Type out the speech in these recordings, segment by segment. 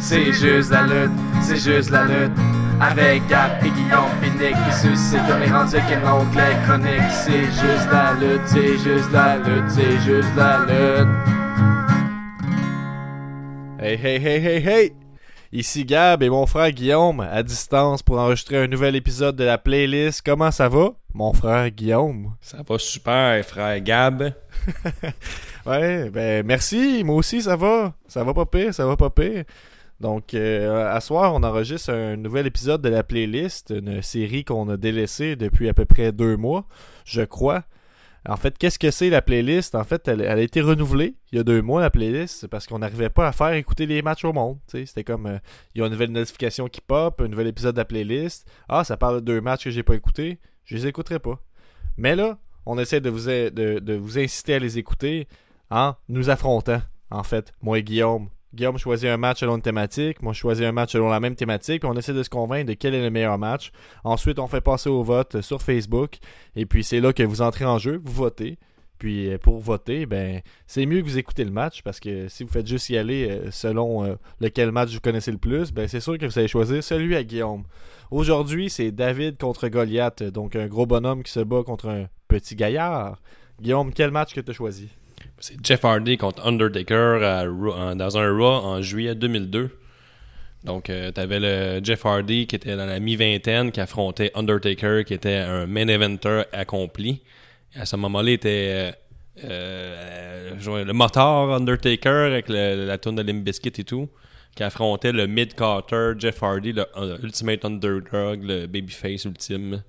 C'est juste la lutte, c'est juste la lutte. Avec Gap et Guillaume Pinique qui suscite comme les rendus que les chroniques. C'est juste la lutte, c'est juste la lutte, c'est juste la lutte. Hey, hey, hey, hey, hey! Ici Gab et mon frère Guillaume à distance pour enregistrer un nouvel épisode de la playlist. Comment ça va, mon frère Guillaume? Ça va super, frère Gab. Ouais, ben merci, moi aussi ça va. Ça va pas pire, ça va pas pire. Donc, euh, à soir, on enregistre un nouvel épisode de la playlist, une série qu'on a délaissée depuis à peu près deux mois, je crois. En fait, qu'est-ce que c'est la playlist? En fait, elle, elle a été renouvelée il y a deux mois, la playlist, parce qu'on n'arrivait pas à faire écouter les matchs au monde. C'était comme, euh, il y a une nouvelle notification qui pop, un nouvel épisode de la playlist. Ah, ça parle de deux matchs que j'ai pas écoutés. Je les écouterai pas. Mais là, on essaie de vous, inciter à les écouter en nous affrontant, en fait, moi et Guillaume. Guillaume choisit un match selon une thématique, moi je choisis un match selon la même thématique, on essaie de se convaincre de quel est le meilleur match. Ensuite, on fait passer au vote sur Facebook, et puis c'est là que vous entrez en jeu, vous votez. Puis euh, pour voter, ben c'est mieux que vous écoutez le match parce que si vous faites juste y aller euh, selon euh, lequel match vous connaissez le plus, ben c'est sûr que vous allez choisir celui à Guillaume. Aujourd'hui, c'est David contre Goliath, donc un gros bonhomme qui se bat contre un petit gaillard. Guillaume, quel match que tu as choisi? C'est Jeff Hardy contre Undertaker dans un Raw en juillet 2002. Donc, euh, t'avais le Jeff Hardy qui était dans la mi-vingtaine qui affrontait Undertaker qui était un main eventer accompli. À ce moment-là, il était euh, euh, jouait le moteur Undertaker avec le- la tourne de Limp Bizkit et tout qui affrontait le mid-carter Jeff Hardy, le euh, Ultimate Underdog, le babyface ultime.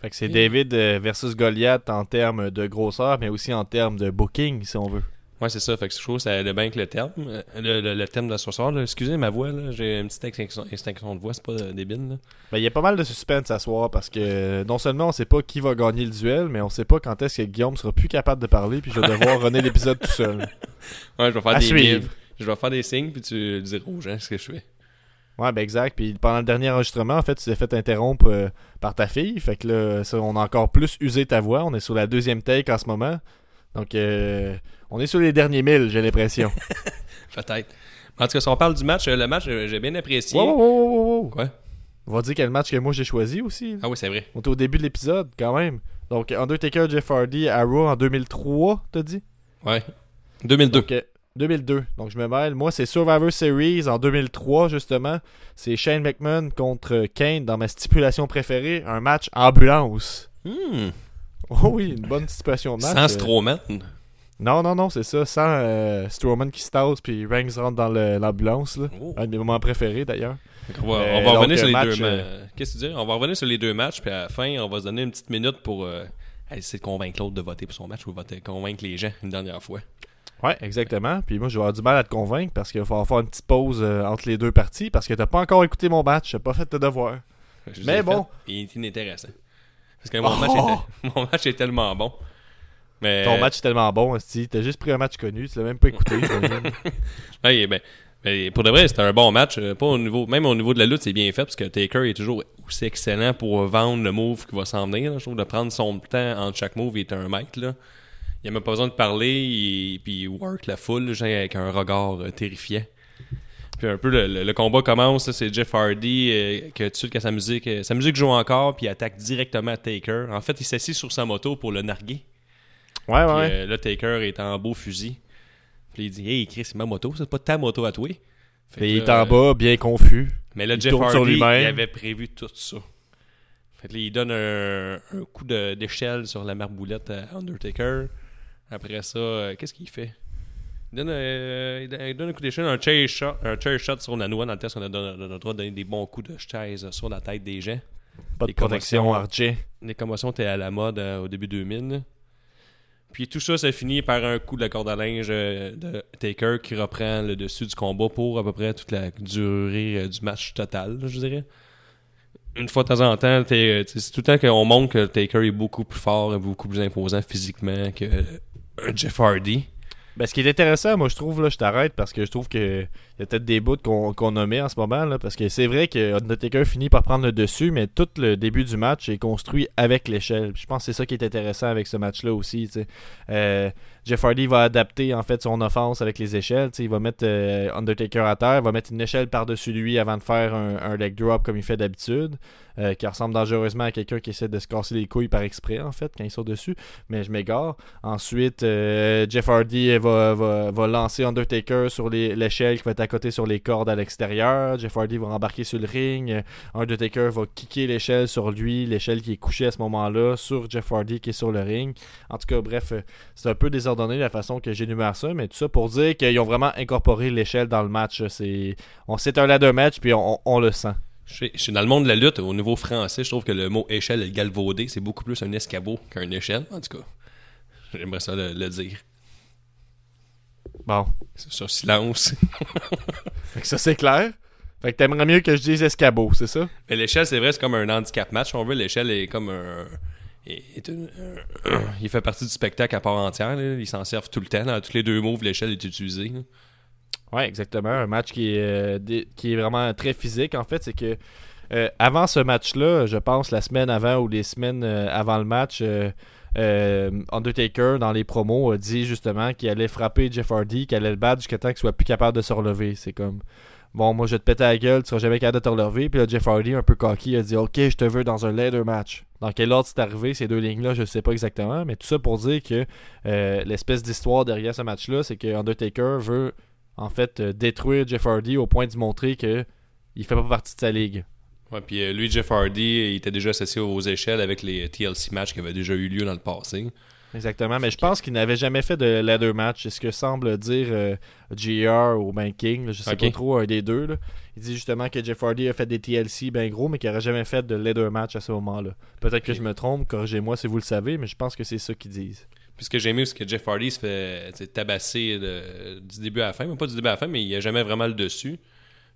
Fait que c'est David euh, versus Goliath en termes de grosseur, mais aussi en termes de booking, si on veut. Ouais, c'est ça. Fait que je trouve que ça allait bien avec le terme. Euh, Le, le- le thème de ce soir, là. excusez ma voix, là. j'ai une petite extinction, extinction de voix, c'est pas euh, débile. Là. Ben, il y a pas mal de suspense à soir parce que non seulement on sait pas qui va gagner le duel, mais on sait pas quand est-ce que Guillaume sera plus capable de parler, puis je vais devoir runner l'épisode tout seul. Ouais, je vais faire À des. Je vais faire des signes, puis tu diras aux gens ce que je fais. Ouais, ben exact. Puis pendant le dernier enregistrement, en fait, tu t'es fait interrompre euh, par ta fille. Fait que là, ça, on a encore plus usé ta voix. On est sur la deuxième take en ce moment. Donc, euh, on est sur les derniers milles, j'ai l'impression. Peut-être. En tout cas, si on parle du match, euh, le match, euh, j'ai bien apprécié. wow, wow, wow. Quoi? On va dire quel match que moi j'ai choisi aussi. Ah oui, c'est vrai. On est au début de l'épisode, quand même. Donc, Undertaker, Jeff Hardy, Arrow en 2003, t'as dit? Ouais. 2002. Donc, euh, 2002. Donc, je me mêle. Moi, c'est Survivor Series en 2003, justement. C'est Shane McMahon contre Kane dans ma stipulation préférée. Un match ambulance. Hmm. Oh oui, une bonne stipulation de match. Sans Strowman. Non, non, non, c'est ça. Sans euh, Strowman qui se tasse puis Reigns rentre dans l'ambulance. là. Oh. Un de mes moments préférés, d'ailleurs. On va, Euh, on va donc, revenir sur les match, deux euh, matchs. Qu'est-ce que tu dis? On va revenir sur les deux matchs, puis à la fin, on va se donner une petite minute pour euh, essayer de convaincre l'autre de voter pour son match ou voter, convaincre les gens une dernière fois. Ouais, exactement. Puis moi, je vais avoir du mal à te convaincre parce qu'il va falloir faire une petite pause euh, entre les deux parties parce que t'as pas encore écouté mon match. T'as pas fait tes devoirs. Je Mais bon. fait, Il est inintéressant. Parce que mon, Oh! match était- mon match est tellement bon. Mais, Ton match est tellement bon, Esti. T'as juste pris un match connu. Tu l'as même pas écouté. Ouais, ben, ben, pour de vrai, c'était un bon match. euh, Pas au niveau, même au niveau de la lutte, c'est bien fait parce que Taker est toujours aussi excellent pour vendre le move qui va s'en venir. là. Je trouve de prendre son temps entre chaque move, il est un maître. Là. Il a même pas besoin de parler, il, puis il work la foule genre, avec un regard euh, terrifiant. Puis un peu le, le- le combat commence, c'est Jeff Hardy euh, que tout de suite que sa musique, euh, sa musique joue encore, puis il attaque directement Taker. En fait, il s'assit sur sa moto pour le narguer. Ouais, Puis, ouais. euh, là, Taker est en beau fusil. Puis il dit Hey Chris, c'est ma moto, c'est pas ta moto à toi. Fait il est en bas, bien confus. Mais là, il Jeff sur Hardy, il avait prévu tout ça. Fait que là, il donne un, un coup d'échelle sur la marboulette à Undertaker. Après ça, euh, qu'est-ce qu'il fait? Il donne, euh, il donne- un coup d'échelle, un chair shot, un chair shot sur la noix dans le test. On a, donné- on a le droit de donner des bons coups de chaise sur la tête des gens. Pas de Les protection. Les commotions étaient à la mode euh, au début 2000. Puis tout ça, ça finit par un coup de la corde à linge euh, de Taker qui reprend le dessus du combat pour à peu près toute la durée euh, du match total, je dirais. Une fois de temps en temps, t'sais, c'est tout le temps qu'on montre que Taker est beaucoup plus fort et beaucoup plus imposant physiquement que euh, Jeff Hardy. Ben, ce qui est intéressant, moi, je trouve, là, je t'arrête parce que je trouve que y a peut-être des bouts qu'on qu'on nommait en ce moment, là, parce que c'est vrai que Undertaker finit par prendre le dessus, mais tout le début du match est construit avec l'échelle. Je pense que c'est ça qui est intéressant avec ce match-là aussi. Euh, Jeff Hardy va adapter en fait son offense avec les échelles. il va mettre euh, Undertaker à terre, il va mettre une échelle par-dessus lui avant de faire un, leg drop comme il fait d'habitude, euh, qui ressemble dangereusement à quelqu'un qui essaie de se casser les couilles par exprès en fait quand il saute dessus. Mais je m'égare. Ensuite, euh, Jeff Hardy va, va, lancer Undertaker sur l'échelle qui va être à côté sur les cordes à l'extérieur. Jeff Hardy va embarquer sur le ring. Undertaker va kicker l'échelle sur lui, l'échelle qui est couchée à ce moment-là, sur Jeff Hardy qui est sur le ring. En tout cas, bref, c'est un peu désordonné donné la façon que j'énumère ça, mais tout ça pour dire qu'ils ont vraiment incorporé l'échelle dans le match. C'est un ladder match, puis on, le sent. Je suis dans le monde de la lutte, au niveau français, je trouve que le mot échelle est galvaudé, c'est beaucoup plus un escabeau qu'un échelle, en tout cas. J'aimerais ça le, dire. Bon. C'est sur silence. fait que ça, c'est clair. Fait que t'aimerais mieux que je dise escabeau, c'est ça? Mais l'échelle, c'est vrai, c'est comme un handicap match. On veut, l'échelle est comme un il fait partie du spectacle à part entière. Il s'en sert tout le temps. Tous les deux moves, l'échelle est utilisée. Oui, exactement. Un match qui est, euh, vraiment très physique. En fait, c'est que euh, avant ce match-là, je pense la semaine avant ou les semaines euh, avant le match, Undertaker, dans les promos, a dit justement qu'il allait frapper Jeff Hardy, qu'il allait le battre jusqu'à temps qu'il soit plus capable de se relever. C'est comme Bon, moi je vais te péter la gueule, tu seras jamais capable de te relever. Puis là, Jeff Hardy, un peu cocky, a dit Ok, je te veux dans un ladder match. Dans quel ordre c'est arrivé, ces deux lignes-là, je ne sais pas exactement. Mais tout ça pour dire que euh, l'espèce d'histoire derrière ce match-là, c'est que Undertaker veut en fait euh, détruire Jeff Hardy au point de montrer que il fait pas partie de sa ligue. Ouais, puis euh, lui, Jeff Hardy, il était déjà associé aux échelles avec les TLC matchs qui avaient déjà eu lieu dans le passé. Exactement, mais je pense qu'il n'avait jamais fait de ladder match. C'est ce que semble dire euh, GR ou ben King, je sais pas trop, un des deux. Il dit justement que Jeff Hardy a fait des TLC bien gros, mais qu'il n'aurait jamais fait de ladder match à ce moment-là. Peut-être que je me trompe, corrigez-moi si vous le savez, mais je pense que c'est ça qu'ils disent. Puis ce que j'ai aimé, c'est que Jeff Hardy se fait tabasser du début à la fin, mais pas du début à la fin, mais il a jamais vraiment le dessus.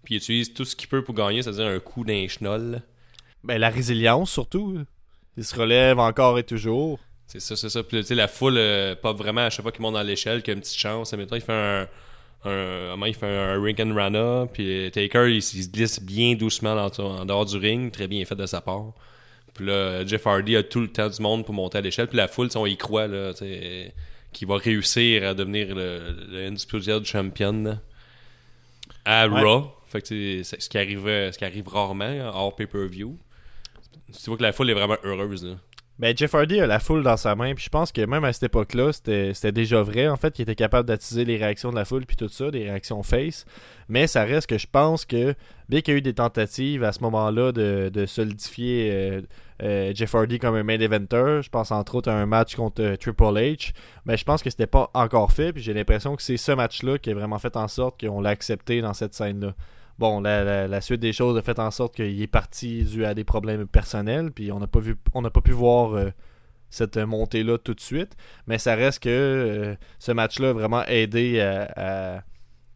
Puis il utilise tout ce qu'il peut pour gagner, c'est-à-dire un coup d'un schnoll. Ben la résilience surtout. Il se relève encore et toujours. C'est ça, c'est ça. Puis tu sais, la foule, euh, pas vraiment à chaque fois qu'il monte dans l'échelle, qu'il a une petite chance. Maintenant, il fait un. un il fait un ring and runner, puis Taker, il, se glisse bien doucement en dehors du ring, très bien fait de sa part. Puis là, Jeff Hardy a tout le temps du monde pour monter à l'échelle, puis la foule, on y croit, là, qu'il va réussir à devenir le, le Undisputed Champion à Raw. Fait que c'est ce qui arrive, ce qui arrive rarement hors pay-per-view. Tu vois que la foule est vraiment heureuse. Là. Ben, Jeff Hardy a la foule dans sa main, puis je pense que même à cette époque-là, c'était déjà vrai, en fait, qu'il était capable d'attiser les réactions de la foule, puis tout ça, des réactions face. Mais ça reste que je pense que, bien qu'il y a eu des tentatives à ce moment-là de, solidifier euh, euh, Jeff Hardy comme un main eventer, je pense entre autres à un match contre euh, Triple H, mais je pense que c'était pas encore fait, puis j'ai l'impression que c'est ce match-là qui a vraiment fait en sorte qu'on l'a accepté dans cette scène-là bon, la, suite des choses a fait en sorte qu'il est parti dû à des problèmes personnels, puis on n'a pas pas pu voir euh, cette montée-là tout de suite. Mais ça reste que euh, ce match-là a vraiment aidé à,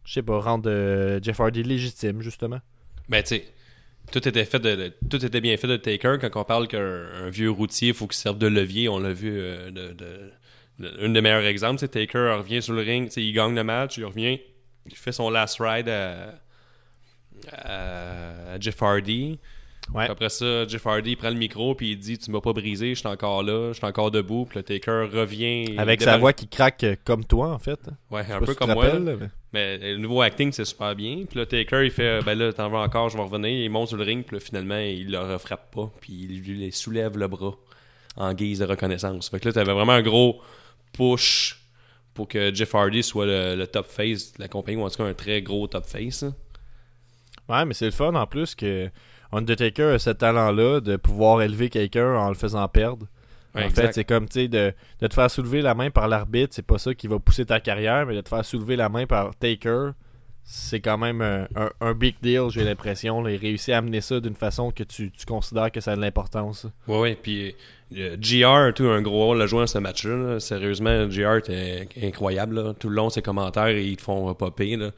je sais rendre euh, Jeff Hardy légitime, justement. Ben, tu tout était tout était bien fait de Taker. Quand on parle qu'un vieux routier, il faut qu'il serve de levier, on l'a vu de, un des meilleurs exemples, c'est Taker revient sur le ring, il gagne le match, il revient, il fait son last ride à à, Jeff Hardy. Après ça, Jeff Hardy prend le micro puis il dit Tu m'as pas brisé, je suis encore là, je suis encore debout. Puis le Taker revient. Avec sa voix qui craque comme toi, en fait. Ouais, un peu comme moi. mais... le nouveau acting, c'est super bien. Puis le Taker, il fait Ben là, t'en veux encore, je vais revenir. Il monte sur le ring, puis finalement, il le refrappe pas. Puis il lui soulève le bras en guise de reconnaissance. Fait que là, t'avais vraiment un gros push pour que Jeff Hardy soit le, top face de la compagnie, ou en tout cas un très gros top face. Ouais, mais c'est le fun en plus que Undertaker a ce talent-là de pouvoir élever quelqu'un en le faisant perdre. en fait, c'est comme, tu sais, de, te faire soulever la main par l'arbitre, c'est pas ça qui va pousser ta carrière, mais de te faire soulever la main par Taker, c'est quand même un, big deal, j'ai l'impression. Il réussit à amener ça d'une façon que tu, considères que ça a de l'importance. Ouais, ouais, puis euh, GR, tout un gros rôle à jouer dans ce match-là. Sérieusement, GR est incroyable. Tout le long, ses commentaires, ils te font popper. Là.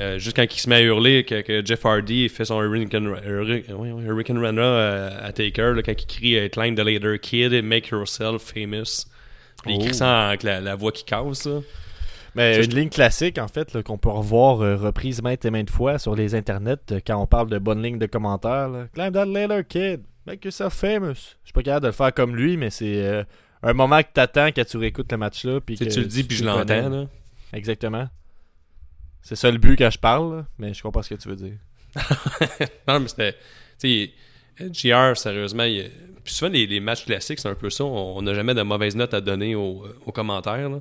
Euh, juste quand il se met à hurler que, Jeff Hardy fait son Hurricane, Run euh, à Taker, quand il crie euh, Climb the Later Kid, Make Yourself Famous. Il crie ça avec la, voix qui casse. Mais une ligne classique, en fait, qu'on peut revoir reprise maintes et maintes fois sur les internets quand on parle de bonnes lignes de commentaires. Climb that later kid, make yourself famous. Je suis pas capable de le faire comme lui, mais c'est un moment que t'attends quand tu réécoutes le match-là. Puis Tu sais, que tu le dis, puis je l'entends, là. Exactement. C'est ça le but quand je parle, là, mais je comprends ce que tu veux dire. non, mais c'était. Tu sais, GR, sérieusement, il- puis souvent les, les matchs classiques, c'est un peu ça. On n'a jamais de mauvaises notes à donner aux, aux commentaires, là.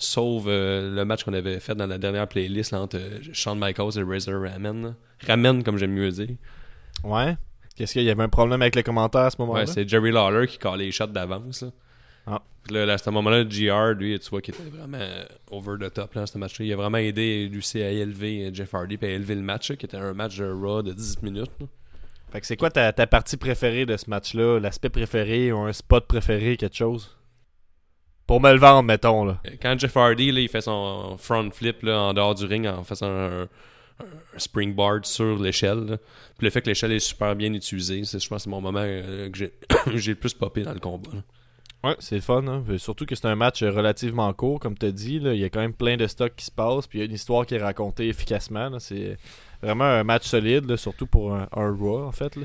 Sauf euh, le match qu'on avait fait dans la dernière playlist là, entre euh, Shawn Michaels et Razor Ramen. Ramen, comme j'aime mieux dire. Ouais. Qu'est-ce qu'il y avait un problème avec les commentaires à ce moment-là? Ouais, c'est Jerry Lawler qui calait les shots d'avance. Là. À ce moment-là, GR, lui, tu vois, qui était vraiment euh, over the top là, dans ce match-là. Il a vraiment aidé Lucie à élever euh, Jeff Hardy puis à élever le match, là, qui était un match de Raw de 10 minutes. là. Fait que c'est quoi ta, ta partie préférée de ce match-là? L'aspect préféré ou un spot préféré, quelque chose? Pour me le vendre, mettons, là. Quand Jeff Hardy, là, il fait son front flip là, en dehors du ring en faisant un, un- un springboard sur l'échelle, là. puis le fait que l'échelle est super bien utilisée, c'est, je pense c'est mon moment euh, que j'ai, j'ai le plus popé dans le combat. là. Ouais, c'est le fun, hein. Surtout que c'est un match relativement court, comme tu dit. Là. Il y a quand même plein de stocks qui se passent, puis il y a une histoire qui est racontée efficacement. C'est vraiment un match solide, surtout pour un, Raw, en fait.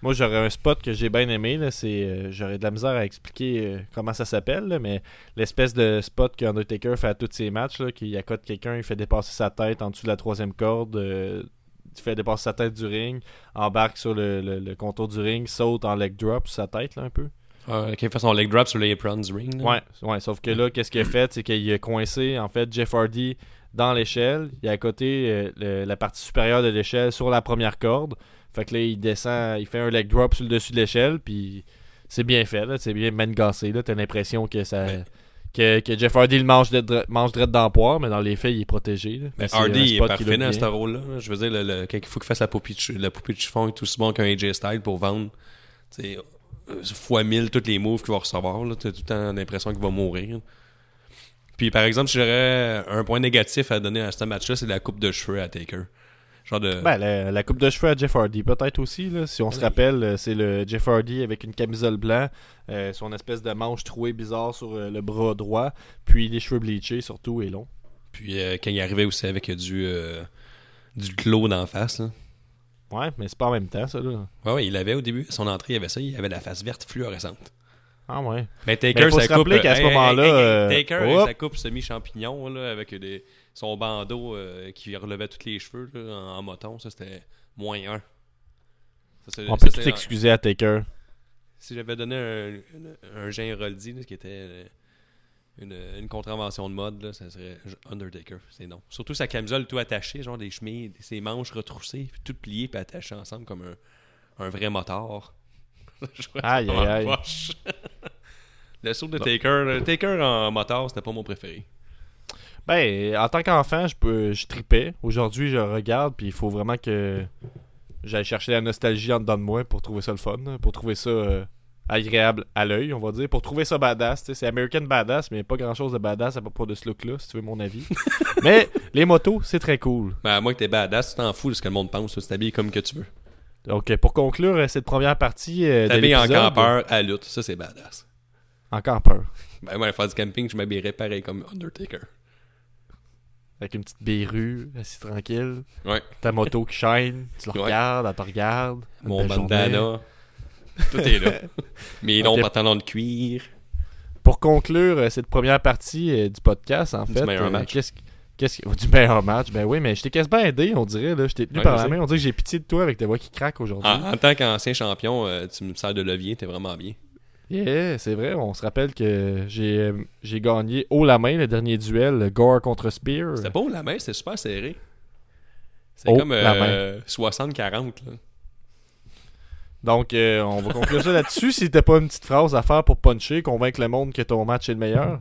Moi, j'aurais un spot que j'ai bien aimé. C'est, euh, j'aurais de la misère à expliquer euh, comment ça s'appelle, mais l'espèce de spot qu'Undertaker fait à tous ses matchs, qu'il accote quelqu'un, il fait dépasser sa tête en dessous de la troisième corde, euh, il fait dépasser sa tête du ring, embarque sur le, contour du ring, saute en leg drop sur sa tête, un peu. Euh, qui fait son leg drop sur l'apron du ring. là. Ouais, ouais, sauf que là, qu'est-ce qu'il a fait, c'est qu'il a coincé, en fait, Jeff Hardy dans l'échelle. Il a à côté euh, le- la partie supérieure de l'échelle sur la première corde. Fait que là, il descend, il fait un leg drop sur le dessus de l'échelle, puis c'est bien fait, là, c'est bien mangassé, là. T'as l'impression que ça... Ouais. Que, que Jeff Hardy le mange de mange direct dans le poire, mais dans les faits, il est protégé. là. Mais un Hardy il est parfait dans ce rôle-là. là. Je veux dire, le, le- quand il faut qu'il fasse la poupée de, la poupée de chiffon, il est aussi bon qu'un AJ Styles pour vendre. C'est fois 1000 tous les moves qu'il va recevoir. là. T'as tout le temps l'impression qu'il va mourir. Puis par exemple, si j'aurais un point négatif à donner à ce match-là, c'est la coupe de cheveux à Taker. Genre de. Ben, la, la coupe de cheveux à Jeff Hardy, peut-être aussi. Là, si on se rappelle, euh, c'est le Jeff Hardy avec une camisole blanc, euh, son espèce de manche trouée bizarre sur euh, le bras droit, puis les cheveux bleachés surtout et longs. Puis euh, quand il arrivait aussi avec du, euh, du glow d'en face. Là. Ouais, mais c'est pas en même temps, ça. Là. Ouais, ouais, il avait au début, son entrée, il avait ça, il avait la face verte fluorescente. Ah ouais. Mais Taker, Ben, faut sa se rappeler coupe, qu'à ce hey, hey, moment-là, hey, hey, euh, Taker avec sa coupe semi-champignon, là, avec des, son bandeau euh, qui relevait tous les cheveux là, en, en moton, ça c'était moins un. Ça, c'est- On ça, peut tout c'est- excuser à Taker. Si j'avais donné un, un, un Jean Roldi, là, qui était euh, une, une contravention de mode, là, ça serait Undertaker, c'est non. Surtout sa camisole tout attachée, genre des chemises, ses manches retroussées, puis tout plié puis attachées ensemble comme un, un vrai motard. Je Aïe, aïe, aïe. Le saut de Taker, le Taker en motard, c'était pas mon préféré. Ben, en tant qu'enfant, je peux, je tripais. Aujourd'hui, je regarde, puis il faut vraiment que j'aille chercher la nostalgie en dedans de moi pour trouver ça le fun, pour trouver ça euh, agréable à l'œil, on va dire, pour trouver ça badass. tu sais. C'est American badass, mais pas grand chose de badass à propos de ce look-là, si tu veux mon avis. mais les motos, c'est très cool. Ben, à moins que t'es badass, tu t'en fous de ce que le monde pense, tu t'habilles comme que tu veux. Donc, pour conclure euh, cette première partie euh, T'habilles en campeur à lutte, ça c'est badass. En campeur. Ben, moi, faire du camping, je m'habillerais pareil comme Undertaker. Avec une petite bérue, assis tranquille. Ouais. Ta moto qui shine, tu Ouais. regardes, elle te regarde. Mon journée. Tout est là. Mes longs pantalons de cuir. Pour conclure euh, cette première partie euh, du podcast, en Du fait, meilleur euh, match. qu'est-ce qu'est-ce que- du meilleur match? Ben oui, mais je t'ai quasiment aidé, on dirait. Là. Je t'ai tenu Ouais, par la main. On dirait que j'ai pitié de toi avec tes voix qui craquent aujourd'hui. En, en tant qu'ancien champion, euh, tu me sers de levier, t'es vraiment bien. Yeah, c'est vrai. On se rappelle que j'ai j'ai gagné haut la main le dernier duel, le Gore contre Spear. C'était pas haut la main, c'était super serré. C'est comme la euh, 60-40. là. Donc, euh, on va conclure ça là-dessus. Si t'as pas une petite phrase à faire pour puncher, convaincre le monde que ton match est le meilleur.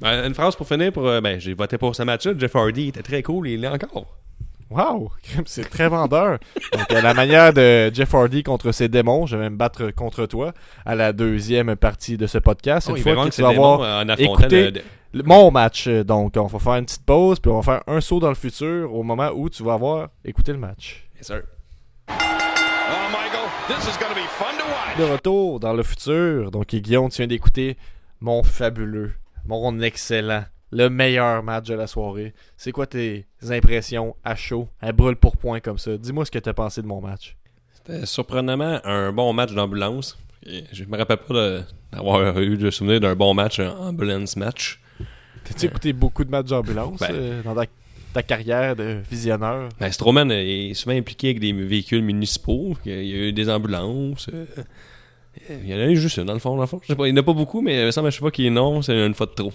Ben, une phrase pour finir. pour euh, Ben, j'ai voté pour ce match-là. Jeff Hardy était très cool, il l'est encore. Wow, c'est très vendeur. Donc, à la manière de Jeff Hardy contre ses démons, je vais me battre contre toi à la deuxième partie de ce podcast. Oh, Une il fois que vendre tu vas avoir écouté- le- mon match. Euh, Donc, on va faire une petite pause, puis on va faire un saut dans le futur au moment où tu vas avoir écouté le match. Yes, sir. Oh, Michael, this is going to be fun to watch. De retour dans le futur. Donc, Guillaume, tu viens d'écouter mon fabuleux, mon excellent, le meilleur match de la soirée. C'est quoi tes impressions à chaud, à brûle pour point comme ça? Dis-moi ce que t'as pensé de mon match. C'était surprenamment un bon match d'ambulance. Je me rappelle pas d'avoir eu le souvenir d'un bon match, un ambulance match. T'as-tu écouté beaucoup de matchs d'ambulance Ben. euh, dans ta, ta carrière de visionneur? Ben, Strowman est souvent impliqué avec des véhicules municipaux. Il y a, eu des ambulances. euh, il y en a eu juste une, dans le fond. Dans le fond. Je sais pas, il n'y en a pas beaucoup, mais il me semble à chaque fois qu'il est non, c'est une fois de trop.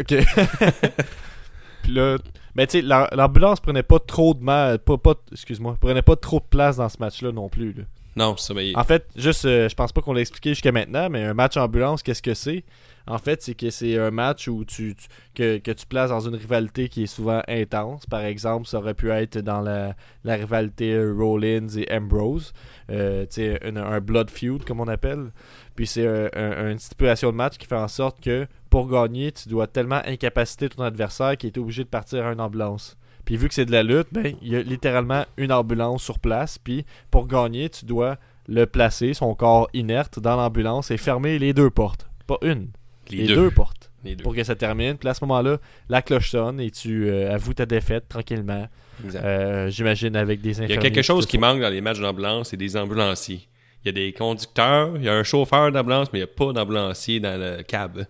Ok. Puis là, mais tu sais, la- l'ambulance prenait pas trop de mal, pas, pas, excuse-moi, prenait pas trop de place dans ce match-là non plus. là. Non, ça. Mais En fait, juste, euh, je pense pas qu'on l'a expliqué jusqu'à maintenant, mais un match ambulance, qu'est-ce que c'est? En fait, c'est que c'est un match où tu, que, que tu places dans une rivalité qui est souvent intense. Par exemple, ça aurait pu être dans la, la rivalité Rollins et Ambrose, euh, un, blood feud comme on appelle. Puis c'est un- une stipulation de match qui fait en sorte que pour gagner, tu dois tellement incapaciter ton adversaire qu'il est obligé de partir à une ambulance. Puis vu que c'est de la lutte, ben il y a littéralement une ambulance sur place. Puis pour gagner, tu dois le placer, son corps inerte, dans l'ambulance et fermer les deux portes. Pas une, les, deux. portes. Les deux. Pour que ça termine. Puis à ce moment-là, la cloche sonne et tu euh, avoues ta défaite tranquillement. Euh, J'imagine avec des Il y a infirmiers. quelque chose qui manque dans les matchs d'ambulance, c'est des ambulanciers. Il y a des conducteurs, il y a un chauffeur d'ambulance, mais il n'y a pas d'ambulancier dans le cab.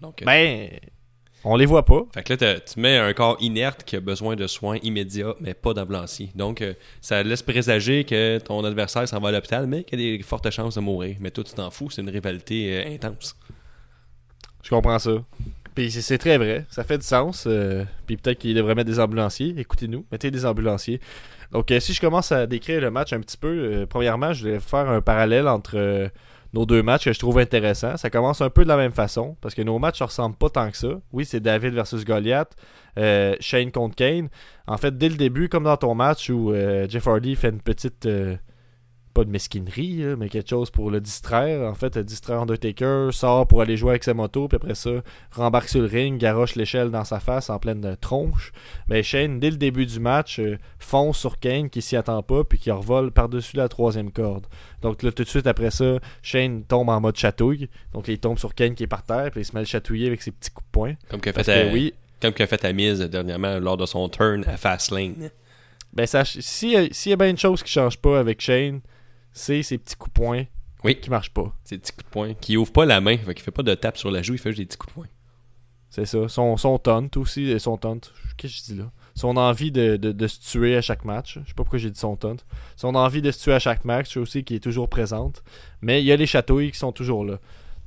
Donc, euh, Ben, on les voit pas. Fait que là, tu mets un corps inerte qui a besoin de soins immédiats, mais pas d'ambulancier. Donc, euh, ça laisse présager que ton adversaire s'en va à l'hôpital, mais qu'il y a des fortes chances de mourir. Mais toi, tu t'en fous, c'est une rivalité euh, intense. Je comprends ça. Puis c'est- très vrai, ça fait du sens. euh, puis peut-être qu'il devrait mettre des ambulanciers. Écoutez-nous, mettez des ambulanciers. Donc euh, si je commence à décrire le match un petit peu, euh, premièrement, je vais faire un parallèle entre euh, nos deux matchs que je trouve intéressants. Ça commence un peu de la même façon, parce que nos matchs ne ressemblent pas tant que ça. Oui, c'est David versus Goliath, Shane contre Kane. En fait, dès le début, comme dans ton match où Jeff Hardy fait une petite... pas de mesquinerie, là, mais quelque chose pour le distraire. En fait, euh, distraire Undertaker, sort pour aller jouer avec sa moto, puis après ça, rembarque sur le ring, garoche l'échelle dans sa face en pleine tronche. Mais Shane, dès le début du match, euh, fonce sur Kane qui s'y attend pas, puis qui revole par-dessus la troisième corde. Donc là, tout de suite après ça, Shane tombe en mode chatouille. Donc il tombe sur Kane qui est par terre, puis il se met à le chatouiller avec ses petits coups de poing. Comme qu'a fait, à- oui, comme qu'a fait Amiz dernièrement lors de son turn à Fastlane. ben s'il y, a- s'il y a bien une chose qui change pas avec Shane, c'est ses petits coups de poing Oui. qui marchent pas. Ces petits coups de poing. Qui ouvre pas la main, fait qu'il fait pas de tape sur la joue, il fait juste des petits coups de poing. C'est ça. Son, son taunt aussi. euh, Son taunt. Qu'est-ce que je dis là? Son envie de, de, de se tuer à chaque match. Je sais pas pourquoi j'ai dit son taunt. Son envie de se tuer à chaque match aussi qui est toujours présente. Mais il y a les chatouilles qui sont toujours là.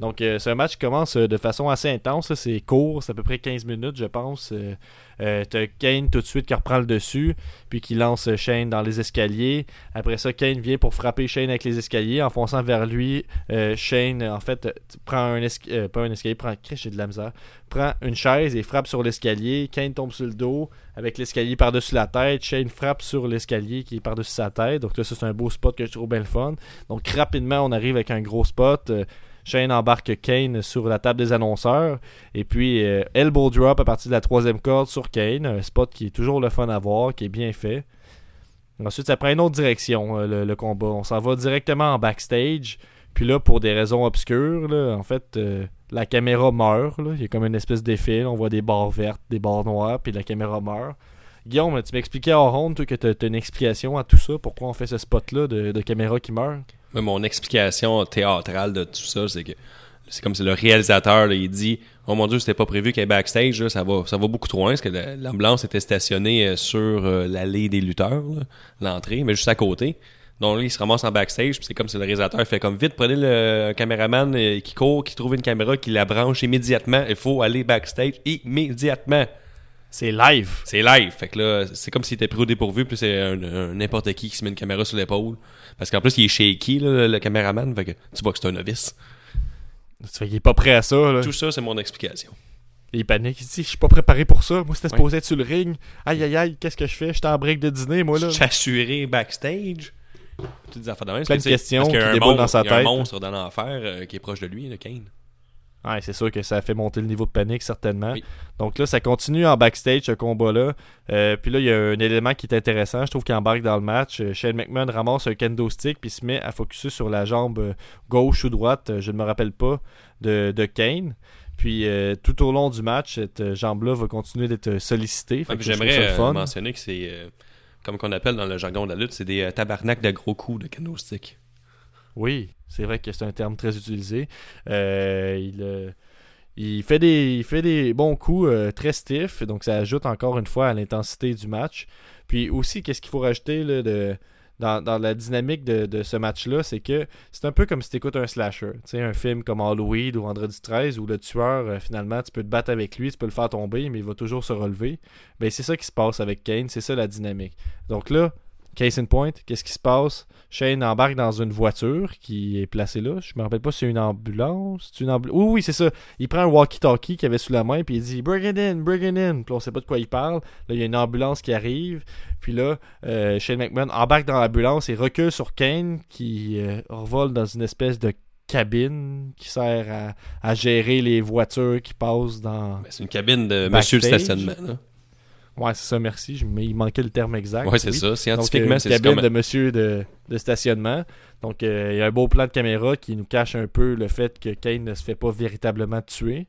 Donc, euh, c'est un match commence euh, de façon assez intense. C'est court, c'est à peu près 15 minutes, je pense. Euh, euh, T'as Kane tout de suite qui reprend le dessus, puis qui lance euh, Shane dans les escaliers. Après ça, Kane vient pour frapper Shane avec les escaliers. En fonçant vers lui, euh, Shane, en fait, euh, prend un escalier, pas un escalier, prend, de la prend une chaise et frappe sur l'escalier. Kane tombe sur le dos avec l'escalier par-dessus la tête. Shane frappe sur l'escalier qui est par-dessus sa tête. Donc là, ça, c'est un beau spot que je trouve bien le fun. Donc rapidement, on arrive avec un gros spot. Shane embarque Kane sur la table des annonceurs. Et puis, euh, elbow drop à partir de la troisième corde sur Kane. Un spot qui est toujours le fun à voir, qui est bien fait. Ensuite, ça prend une autre direction, euh, le, combat. On s'en va directement en backstage. Puis là, pour des raisons obscures, en fait, euh, la caméra meurt. Il y a comme une espèce d'effet. On voit des barres vertes, des barres noires, puis la caméra meurt. Guillaume, tu m'expliquais en ronde, que tu as une explication à tout ça. Pourquoi on fait ce spot-là de caméra qui meurt? Moi, mon explication théâtrale de tout ça, c'est que c'est comme si le réalisateur, là, il dit Oh mon dieu, c'était pas prévu qu'il y ait backstage, là, ça, va, ça va beaucoup trop loin, parce que la- l'ambulance était stationnée euh, sur euh, l'allée des lutteurs, l'entrée, mais juste à côté. Donc là, il se ramasse en backstage, puis c'est comme si le réalisateur fait comme vite, prenez le caméraman euh, qui court, qui trouve une caméra, qui la branche immédiatement, il faut aller backstage immédiatement. C'est live. C'est live. Fait que là, c'est comme s'il était pris au dépourvu, puis c'est un, un- n'importe qui qui se met une caméra sur l'épaule. Parce qu'en plus, il est shaky, là, le, caméraman. Fait que tu vois que c'est un novice. Tu fais qu'il est pas prêt à ça. Là. Tout ça, c'est mon explication. Il panique. Il dit Je suis pas préparé pour ça. Moi, c'était Ouais. supposé être sur le ring. Aïe, aïe, aïe, qu'est-ce que je fais? J'étais en break de dîner, moi, là. Je suis assuré backstage. Toutes des affaires de même. Plein de questions y a qui un déboulent dans monstre- sa il y a un tête. monstre dans l'enfer euh, qui est proche de lui, le Kane. Ouais, c'est sûr que ça a fait monter le niveau de panique, certainement. Oui. Donc là, ça continue en backstage, ce combat-là. Euh, puis là, il y a un élément qui est intéressant. Je trouve qu'il embarque dans le match. Euh, Shane McMahon ramasse un kendo stick puis se met à focuser sur la jambe euh, gauche ou droite, je ne me rappelle pas, de, de Kane. Puis euh, tout au long du match, cette jambe-là va continuer d'être sollicitée. Ouais, J'aimerais euh, mentionner que c'est, comme qu'on appelle dans le jargon de la lutte, c'est des tabarnaks de gros coups de canostick. Oui, C'est vrai que c'est un terme très utilisé. Euh, il, euh, il, fait des, il fait des bons coups euh, très stiff, donc ça ajoute encore une fois à l'intensité du match. Puis aussi, qu'est-ce qu'il faut rajouter là, de, dans, la dynamique de, ce match-là, c'est que c'est un peu comme si tu écoutes un slasher. Tu sais, un film comme Halloween ou Vendredi 13 où le tueur, finalement, tu peux te battre avec lui, tu peux le faire tomber, mais il va toujours se relever. Ben, c'est ça qui se passe avec Kane, c'est ça la dynamique. Donc là, Case in point, qu'est-ce qui se passe? Shane embarque dans une voiture qui est placée là. Je me rappelle pas si c'est une ambulance. C'est une ambu- Oui, oui, c'est ça. Il prend un walkie-talkie qu'il avait sous la main, puis il dit Bring it in, bring it in. Puis on sait pas de quoi il parle. Là, il y a une ambulance qui arrive. Puis là, euh, Shane McMahon embarque dans l'ambulance et recule sur Kane qui euh, revole dans une espèce de cabine qui sert à, à gérer les voitures qui passent dans. Ben, c'est une cabine de monsieur le stationnement. là. Ouais, c'est ça, merci. Mais il manquait le terme exact. Ouais, c'est Oui. ça. Scientifiquement, euh, c'est cabine comme... de monsieur de, de stationnement. Donc, euh, il y a un beau plan de caméra qui nous cache un peu le fait que Kane ne se fait pas véritablement tuer.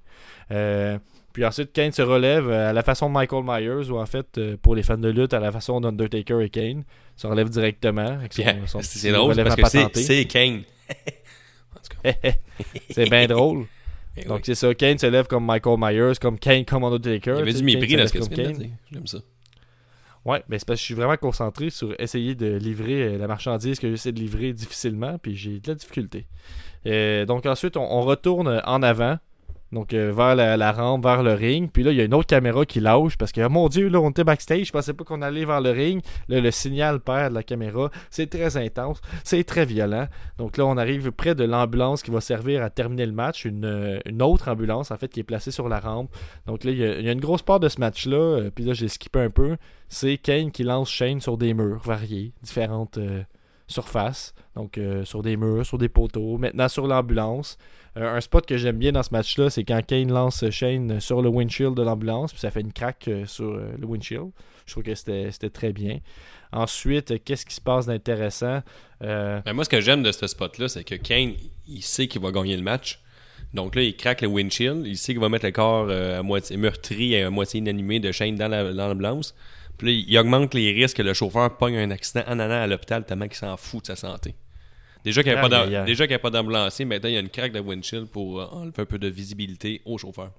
Euh, puis ensuite, Kane se relève à la façon de Michael Myers, ou en fait, pour les fans de lutte, à la façon d'Undertaker et Kane. Il se relève directement. Son c'est drôle parce que c'est Kane. c'est bien drôle. Donc, oui. c'est ça. Kane se lève comme Michael Myers, comme Kane comme Undertaker. Il y avait du mépris dans ce que comme tu viens de Kane. dire. J'aime ça. Ouais, ben c'est parce que je suis vraiment concentré sur essayer de livrer euh, la marchandise que j'essaie de livrer difficilement, puis j'ai de la difficulté. Euh, donc ensuite, on, on retourne en avant, donc euh, vers la, rampe, vers le ring, puis là, il y a une autre caméra qui lâche, parce que, mon Dieu, là, on était backstage, je pensais pas qu'on allait vers le ring. Là, le signal perd de la caméra, c'est très intense, c'est très violent. Donc là, on arrive près de l'ambulance qui va servir à terminer le match, une, euh, autre ambulance, en fait, qui est placée sur la rampe. Donc là, il y a, une grosse part de ce match-là, euh, puis là, j'ai skippé un peu c'est Kane qui lance Shane sur des murs variés, différentes surfaces. Donc sur des murs, sur des poteaux, maintenant sur l'ambulance. Euh, un spot que j'aime bien dans ce match-là, c'est quand Kane lance Shane sur le windshield de l'ambulance, puis ça fait une craque euh, sur euh, le windshield. Je trouve que c'était très bien. Ensuite, qu'est-ce qui se passe d'intéressant? Ben, moi, ce que j'aime de ce spot-là, c'est que Kane, il sait qu'il va gagner le match. Donc là, il craque le windshield. Il sait qu'il va mettre le corps à moitié meurtri et à moitié inanimé de Shane dans l'ambulance. Puis là, il augmente les risques que le chauffeur pogne un accident en allant à l'hôpital tellement qu'il s'en fout de sa santé. Déjà qu'il n'y a, pas d'ambulancier, maintenant il y a une craque de windshield pour euh, enlever un peu de visibilité au chauffeur.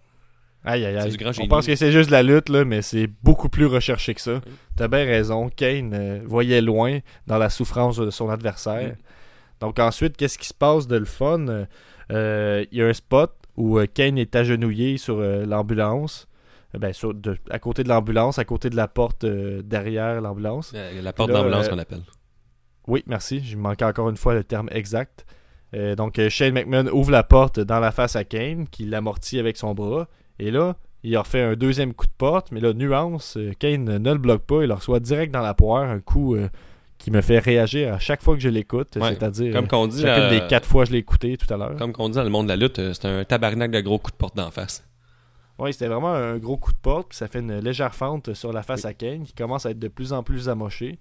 Aïe aïe aïe. du grand On pense que c'est juste la lutte, là, mais c'est beaucoup plus recherché que ça. T'as bien raison. Kane euh, voyait loin dans la souffrance de son adversaire. Mm. Donc ensuite, qu'est-ce qui se passe de le fun? Euh, euh, Il y a un spot où Kane est agenouillé sur euh, l'ambulance. Ben, sur, de- à côté de l'ambulance, à côté de la porte derrière l'ambulance. Euh, La porte d'ambulance qu'on appelle. Oui, merci. Je manquais encore une fois le terme exact. Euh, donc, euh, Shane McMahon ouvre la porte dans la face à Kane, qui l'amortit avec son bras. Et là, il a refait un deuxième coup de porte, mais là, nuance, euh, Kane ne le bloque pas. Il le reçoit direct dans la poire. Un coup euh, qui me fait réagir à chaque fois que je l'écoute. Ouais. C'est-à-dire, Comme qu'on dit, chacune euh, des quatre fois que je l'ai écouté tout à l'heure. comme qu'on dit dans le monde de la lutte, c'est un tabarnak de gros coups de porte d'en face. Oui, c'était vraiment un gros coup de porte, puis ça fait une légère fente sur la face à Kane qui commence à être de plus en plus amoché.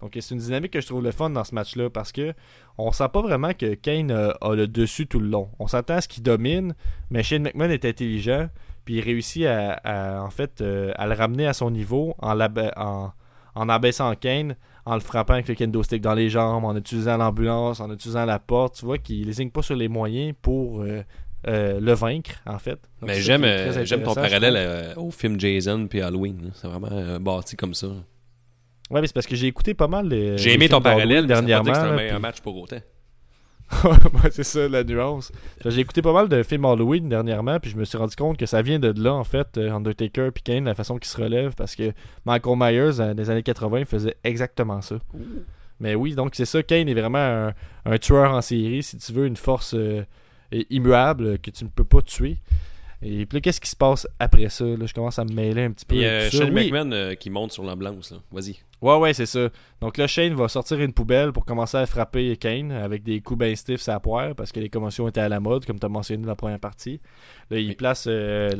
Donc c'est une dynamique que je trouve le fun dans ce match-là parce que on sent pas vraiment que Kane euh, a le dessus tout le long. On s'entend à ce qu'il domine, mais Shane McMahon est intelligent, puis il réussit à, à, en fait euh, à le ramener à son niveau en, l'aba- en, en abaissant Kane, en le frappant avec le kendo stick dans les jambes, en utilisant l'ambulance, en utilisant la porte. Tu vois qu'il lésigne pas sur les moyens pour euh, euh, le vaincre en fait. Donc, Mais j'aime ton parallèle au film Jason puis Halloween. C'est vraiment bâti comme ça. Ouais, mais c'est parce que j'ai écouté pas mal les. J'ai aimé ton parallèle, dernièrement. c'est un puis- match pour autant. C'est ça la nuance. J'ai écouté pas mal de films Halloween dernièrement, puis je me suis rendu compte que ça vient de là, en fait, euh, Undertaker puis Kane, la façon qu'ils se relèvent, parce que Michael Myers, dans les années 80, faisait exactement ça. Mais oui, donc c'est ça, Kane est vraiment un, un tueur en série, si tu veux, une force euh, immuable que tu ne peux pas tuer. Et puis qu'est-ce qui se passe après ça? Là, je commence à me mêler un petit peu. Euh, tout ça. Shane Oui. McMahon euh, qui monte sur l'ambulance. Vas-y. Ouais, ouais, c'est ça. Donc là, Shane va sortir une poubelle pour commencer à frapper Kane avec des coups bien stiffs à poire parce que les commotions étaient à la mode, comme tu as mentionné dans la première partie. Là, il Oui. place euh,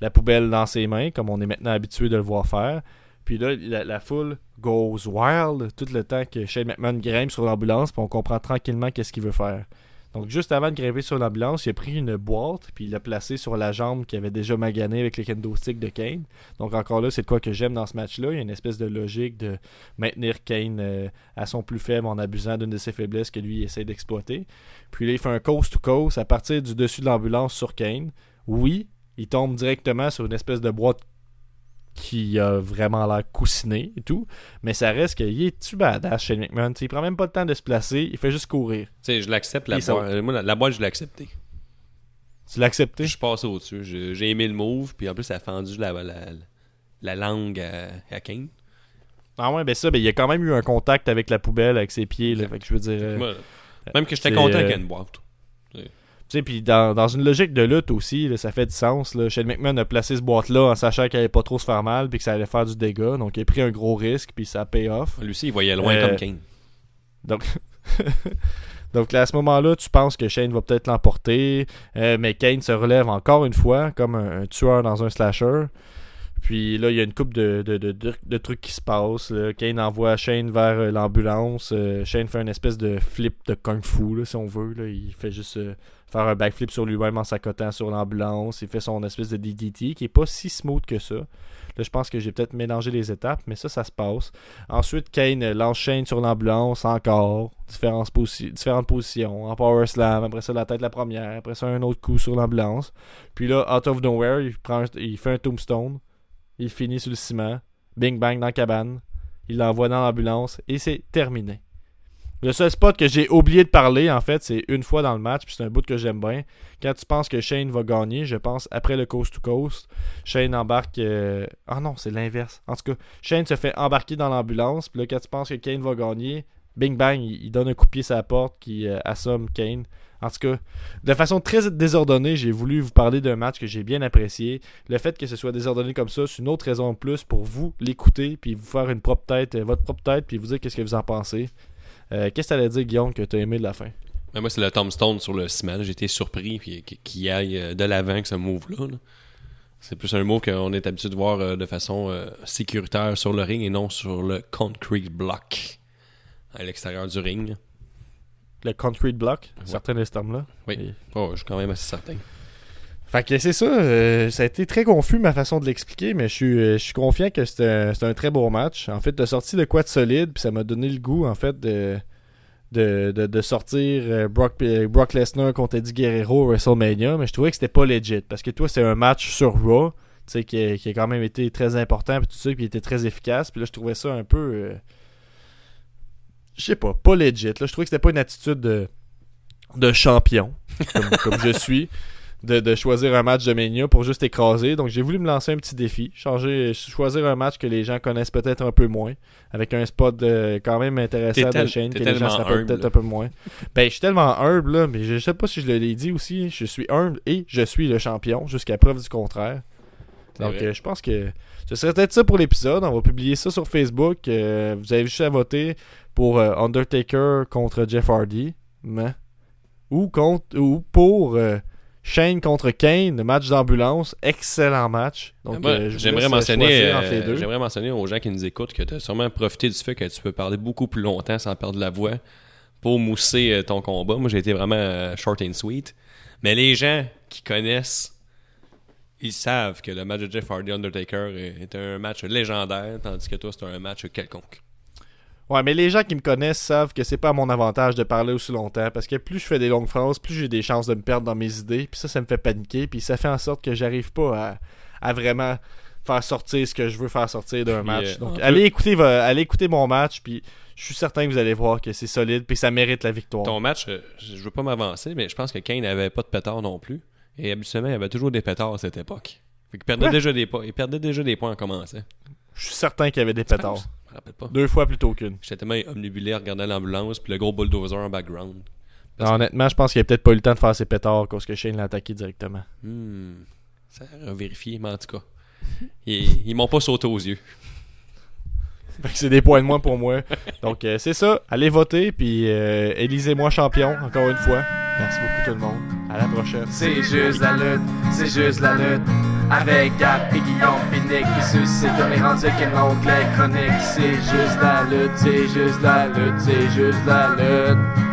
la poubelle dans ses mains, comme on est maintenant habitué de le voir faire. Puis là, la, la foule goes wild tout le temps que Shane McMahon grimpe sur l'ambulance, puis on comprend tranquillement qu'est-ce qu'il veut faire. Donc, juste avant de grimper sur l'ambulance, il a pris une boîte, puis il l'a placée sur la jambe qui avait déjà magané avec les kendo de Kane. Donc, encore là, c'est de quoi que j'aime dans ce match-là. Il y a une espèce de logique de maintenir Kane euh, à son plus faible en abusant d'une de ses faiblesses que lui essaie d'exploiter. Puis là, il fait un coast-to-coast à partir du dessus de l'ambulance sur Kane. Oui, il tombe directement sur une espèce de boîte qui a vraiment l'air coussiné et tout. Mais ça reste qu'il est-tu badass, Shane McMahon. T'sais, il prend même pas le temps de se placer, il fait juste courir. Tu sais, je l'accepte, la boîte. Euh, Moi, la, la boîte, je l'ai acceptée. Tu l'as accepté? Je suis passé au-dessus. J'ai aimé le move, puis en plus, ça a fendu la, la, la langue à, à Kane. Ah ouais, ben ça, ben il y a quand même eu un contact avec la poubelle, avec ses pieds. Là, fait que je veux dire... euh, Moi, même que j'étais content euh, qu'il y ait une boîte. Tu sais, puis dans, dans une logique de lutte aussi, là, ça fait du sens. Là. Shane McMahon a placé ce boîte-là en sachant qu'elle allait pas trop se faire mal puis que ça allait faire du dégât. Donc il a pris un gros risque puis ça paye off. Lui aussi, il voyait loin Euh, comme Kane. Donc, Donc là, à ce moment-là, tu penses que Shane va peut-être l'emporter, euh, mais Kane se relève encore une fois comme un, un tueur dans un slasher. Puis là, il y a une coupe de, de, de, trucs qui se passent. là. Kane envoie Shane vers euh, l'ambulance. Euh, Shane fait une espèce de flip de kung fu, là, si on veut. là. Il fait juste euh, faire un backflip sur lui-même en s'accotant sur l'ambulance. Il fait son espèce de DDT qui est pas si smooth que ça. Là, je pense que j'ai peut-être mélangé les étapes, mais ça, ça se passe. Ensuite, Kane euh, l'enchaîne sur l'ambulance encore. Différentes, posi- différentes positions. En power slam. Après ça, la tête la première. Après ça, un autre coup sur l'ambulance. Puis là, out of nowhere, il, il fait un tombstone. Il finit sur le ciment. Bing bang dans la cabane. Il l'envoie dans l'ambulance. Et c'est terminé. Le seul spot que j'ai oublié de parler, en fait, c'est une fois dans le match. Puis c'est un bout que j'aime bien. Quand tu penses que Shane va gagner, je pense après le coast to coast, Shane embarque. euh, Ah non, c'est l'inverse. En tout cas, Shane se fait embarquer dans l'ambulance. Puis là, quand tu penses que Kane va gagner, bing bang, il, donne un coup de pied sur la porte qui euh, assomme Kane. En tout cas, de façon très désordonnée, j'ai voulu vous parler d'un match que j'ai bien apprécié. Le fait que ce soit désordonné comme ça, c'est une autre raison de plus pour vous l'écouter, puis vous faire une propre tête, euh, votre propre tête, puis vous dire qu'est-ce que vous en pensez. Euh, qu'est-ce que t'allais dire, Guillaume, que t'as aimé de la fin? Mais moi, c'est le tombstone sur le ciment. J'ai été surpris puis qu'il aille euh, de l'avant avec ce move-là. là. C'est plus un mot qu'on est habitué de voir euh, de façon sécuritaire sur le ring et non sur le concrete block à l'extérieur du ring. Le concrete block, Ouais. certains de ce terme-là. Oui. Et- Oh, je suis quand même assez certain. Fait que c'est ça, euh, ça a été très confus ma façon de l'expliquer, mais je suis, euh, je suis confiant que c'était un, très beau match. En fait, de sorti de quoi de solide, puis ça m'a donné le goût, en fait, de, sortir euh, Brock, Brock Lesnar contre Eddie Guerrero au WrestleMania, mais je trouvais que c'était pas legit, parce que toi, c'est un match sur Raw, tu sais, qui, a- qui a quand même été très important, puis tout ça, puis était très efficace, puis là, je trouvais ça un peu... je sais pas, pas legit. Là, je trouvais que c'était pas une attitude de, champion, comme je suis de, de choisir un match de Mania pour juste écraser. Donc j'ai voulu me lancer un petit défi, changer, choisir un match que les gens connaissent peut-être un peu moins, avec un spot euh, quand même intéressant de chaîne que les gens tellement se rappellent humble, peut-être un peu moins. Ben je suis tellement humble là, mais je sais pas si je l'ai dit aussi, je suis humble et je suis le champion jusqu'à preuve du contraire. Donc euh, je pense que ce serait peut-être ça pour l'épisode. On va publier ça sur Facebook. Euh, vous avez juste à voter pour Undertaker contre Jeff Hardy. Mais- Ou, contre, ou pour Shane contre Kane, match d'ambulance. Excellent match. Donc, euh, j'aimerais mentionner, euh, j'aimerais mentionner aux gens qui nous écoutent que tu as sûrement profité du fait que tu peux parler beaucoup plus longtemps sans perdre la voix pour mousser euh, ton combat. Moi, j'ai été vraiment short and sweet. Mais les gens qui connaissent, ils savent que le match de Jeff Hardy Undertaker est, est un match légendaire, tandis que toi, c'est un match quelconque. Ouais, mais les gens qui me connaissent savent que c'est pas à mon avantage de parler aussi longtemps parce que plus je fais des longues phrases, plus j'ai des chances de me perdre dans mes idées. Puis ça, ça me fait paniquer. Puis ça fait en sorte que j'arrive pas à, à vraiment faire sortir ce que je veux faire sortir d'un match. euh, Donc, allez écouter, allez écouter mon match. Puis je suis certain que vous allez voir que c'est solide. Puis ça mérite la victoire. Ton match, euh, je veux pas m'avancer, mais je pense que Kane n'avait pas de pétard non plus. Et habituellement, il y avait toujours des pétards à cette époque. Fait qu'il perdait, Ouais. déjà des points. Il perdait déjà des points en commençant. Je suis certain qu'il y avait des Je pétards. me rappelle pas. Deux fois plutôt qu'une. J'étais tellement omnibulé à regarder l'ambulance puis le gros bulldozer en background. Non, Honnêtement, je pense qu'il a peut-être pas eu le temps de faire ses pétards parce que Shane l'a attaqué directement. Hmm, ça a vérifié, mais en tout cas. Ils, ils m'ont pas sauté aux yeux. C'est des points de moins pour moi. Donc euh, c'est ça. Allez voter puis euh, élisez-moi champion encore une fois. Merci beaucoup tout le monde. La prochaine. C'est juste la lutte, c'est juste la lutte. Avec Gap et Guillaume Pinique qui suscite comme les rendus qu'un oncle chronique. C'est juste la lutte, c'est juste la lutte, c'est juste la lutte.